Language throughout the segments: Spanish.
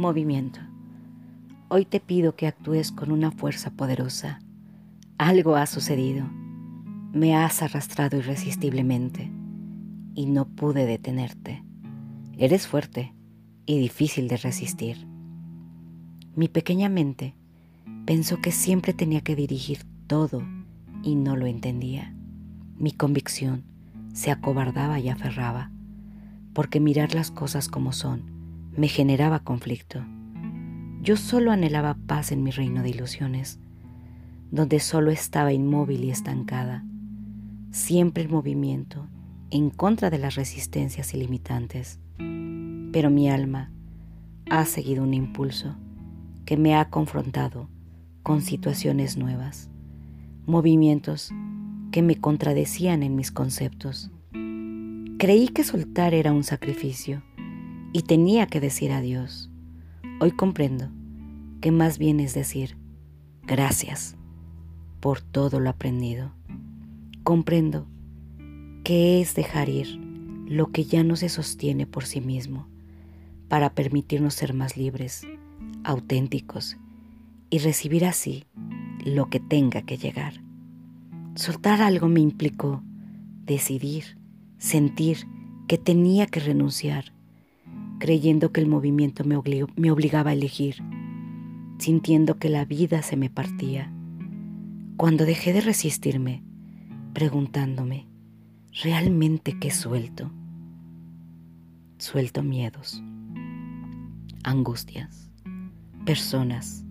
Movimiento. Hoy te pido que actúes con una fuerza poderosa. Algo ha sucedido. Me has arrastrado irresistiblemente y no pude detenerte. Eres fuerte y difícil de resistir. Mi pequeña mente pensó que siempre tenía que dirigir todo y no lo entendía. Mi convicción se acobardaba y aferraba, porque mirar las cosas como son me generaba conflicto. Yo solo anhelaba paz en mi reino de ilusiones, donde solo estaba inmóvil y estancada, siempre en movimiento, en contra de las resistencias ilimitantes. Pero mi alma ha seguido un impulso que me ha confrontado con situaciones nuevas, movimientos que me contradecían en mis conceptos. Creí que soltar era un sacrificio y tenía que decir adiós. Hoy comprendo que más bien es decir gracias por todo lo aprendido. Comprendo que es dejar ir lo que ya no se sostiene por sí mismo para permitirnos ser más libres, auténticos y recibir así lo que tenga que llegar. Soltar algo me implicó decidir, sentir que tenía que renunciar creyendo que el movimiento me, obligaba a elegir, sintiendo que la vida se me partía. Cuando dejé de resistirme, preguntándome, ¿realmente qué suelto? Suelto miedos, angustias, personas,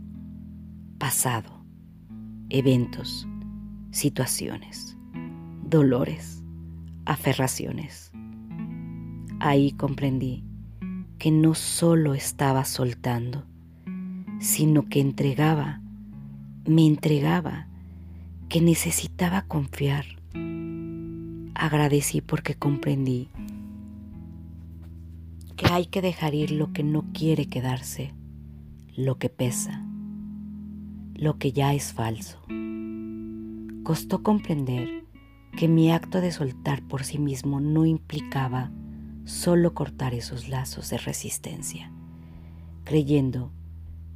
pasado, eventos, situaciones, dolores, aferraciones. Ahí comprendí que no solo estaba soltando, sino que entregaba, me entregaba, que necesitaba confiar. Agradecí porque comprendí que hay que dejar ir lo que no quiere quedarse, lo que pesa, lo que ya es falso. Costó comprender que mi acto de soltar por sí mismo no implicaba solo cortar esos lazos de resistencia, creyendo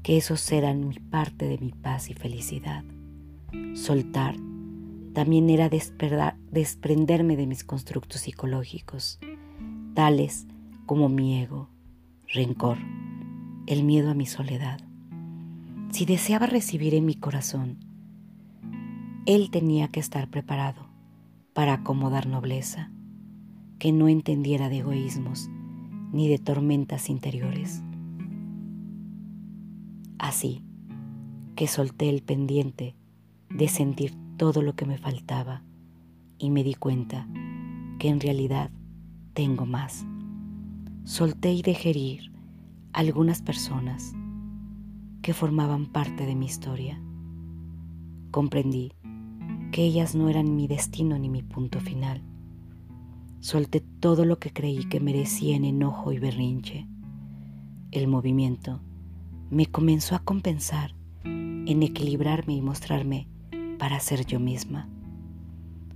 que esos eran mi parte de mi paz y felicidad. Soltar también era desprenderme de mis constructos psicológicos, tales como mi ego, rencor, el miedo a mi soledad. Si deseaba recibir en mi corazón, él tenía que estar preparado para acomodar nobleza que no entendiera de egoísmos ni de tormentas interiores. Así que solté el pendiente de sentir todo lo que me faltaba y me di cuenta que en realidad tengo más. Solté y dejé ir algunas personas que formaban parte de mi historia. Comprendí que ellas no eran mi destino ni mi punto final Solté todo lo que creí que merecía en enojo y berrinche. El movimiento me comenzó a compensar en equilibrarme y mostrarme para ser yo misma.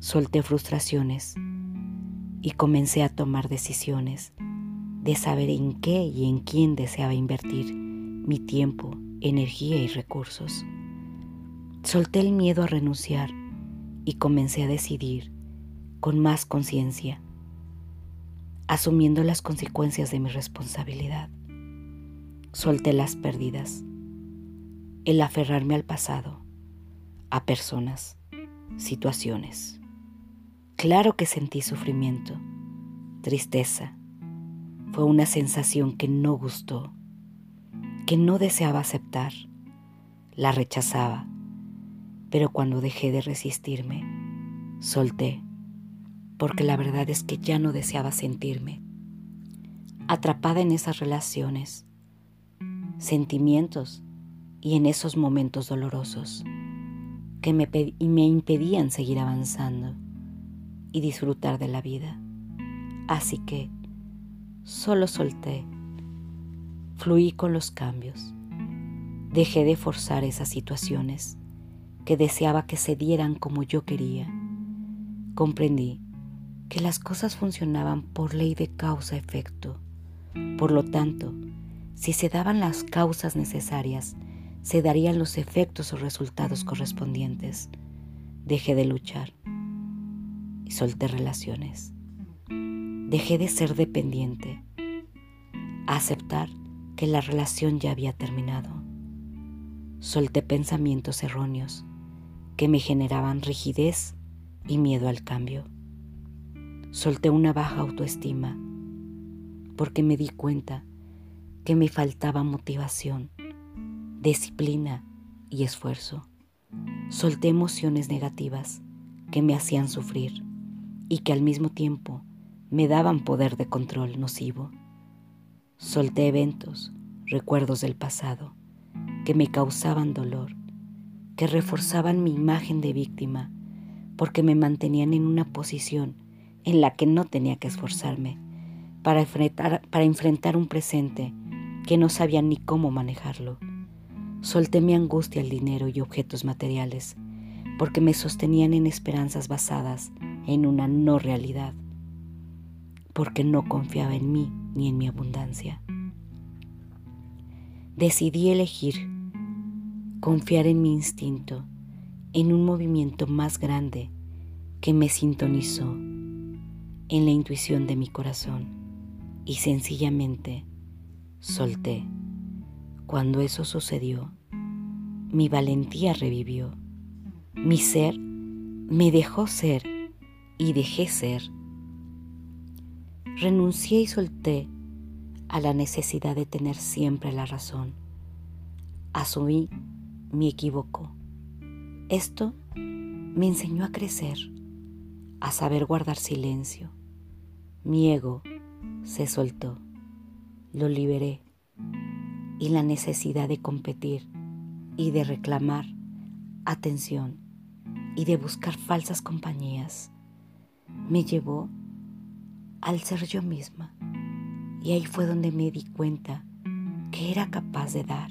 Solté frustraciones y comencé a tomar decisiones de saber en qué y en quién deseaba invertir mi tiempo, energía y recursos. Solté el miedo a renunciar y comencé a decidir con más conciencia asumiendo las consecuencias de mi responsabilidad. Solté las pérdidas, el aferrarme al pasado, a personas, situaciones. Claro que sentí sufrimiento, tristeza. Fue una sensación que no gustó, que no deseaba aceptar. La rechazaba, pero cuando dejé de resistirme, solté porque la verdad es que ya no deseaba sentirme atrapada en esas relaciones, sentimientos y en esos momentos dolorosos que me, me impedían seguir avanzando y disfrutar de la vida. Así que solo solté, fluí con los cambios, dejé de forzar esas situaciones que deseaba que se dieran como yo quería. Comprendí que las cosas funcionaban por ley de causa-efecto. Por lo tanto, Si se daban las causas necesarias, se darían los efectos o resultados correspondientes. Dejé de luchar y solté relaciones. Dejé de ser dependiente, aceptar que la relación ya había terminado. Solté pensamientos erróneos que me generaban rigidez y miedo al cambio. Solté una baja autoestima porque me di cuenta que me faltaba motivación, disciplina y esfuerzo. Solté emociones negativas que me hacían sufrir y que al mismo tiempo me daban poder de control nocivo. Solté eventos, recuerdos del pasado, que me causaban dolor, que reforzaban mi imagen de víctima, porque me mantenían en una posición en la que no tenía que esforzarme para enfrentar, para enfrentar un presente que no sabía ni cómo manejarlo. Solté mi angustia al dinero y objetos materiales, porque me sostenían en esperanzas basadas en una no realidad, porque no confiaba en mí ni en mi abundancia. Decidí elegir confiar en mi instinto, en un movimiento más grande que me sintonizó, en la intuición de mi corazón y sencillamente solté. Cuando eso sucedió, mi valentía revivió, mi ser me dejó ser y dejé ser. Renuncié y solté a la necesidad de tener siempre la razón. Asumí mi equivoco. Esto me enseñó a crecer, a saber guardar silencio. Mi ego se soltó, lo liberé y la necesidad de competir y de reclamar atención y de buscar falsas compañías me llevó al ser yo misma. Y ahí fue donde me di cuenta que era capaz de dar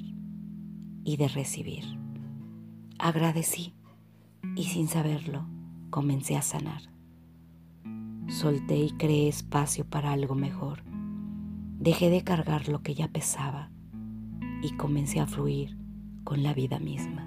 y de recibir. Agradecí y sin saberlo comencé a sanar. Solté y creé espacio para algo mejor. Dejé de cargar lo que ya pesaba y comencé a fluir con la vida misma.